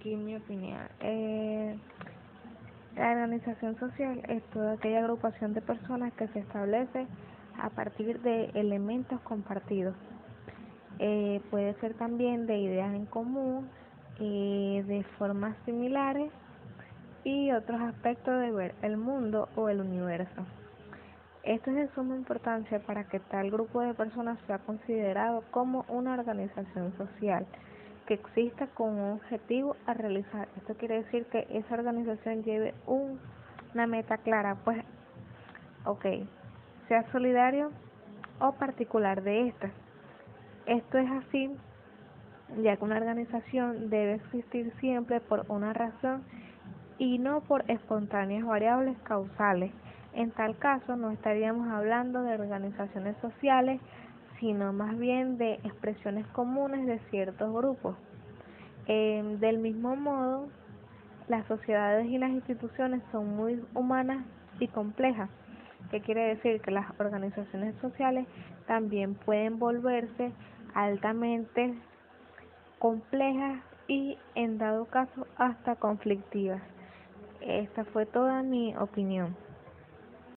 aquí mi opinión. Eh, la organización social es toda aquella agrupación de personas que se establece a partir de elementos compartidos. Eh, puede ser también de ideas en común, eh, de formas similares y otros aspectos de ver el mundo o el universo. Esto es de suma importancia para que tal grupo de personas sea considerado como una organización social que exista con un objetivo a realizar. Esto quiere decir que esa organización lleve una meta clara, pues, ok, sea solidario o particular de esta. Esto es así, ya que una organización debe existir siempre por una razón y no por espontáneas variables causales. En tal caso, no estaríamos hablando de organizaciones sociales, sino más bien de expresiones comunes de ciertos grupos. Eh, del mismo modo, las sociedades y las instituciones son muy humanas y complejas, que quiere decir que las organizaciones sociales también pueden volverse altamente complejas y, en dado caso, hasta conflictivas. Esta fue toda mi opinión.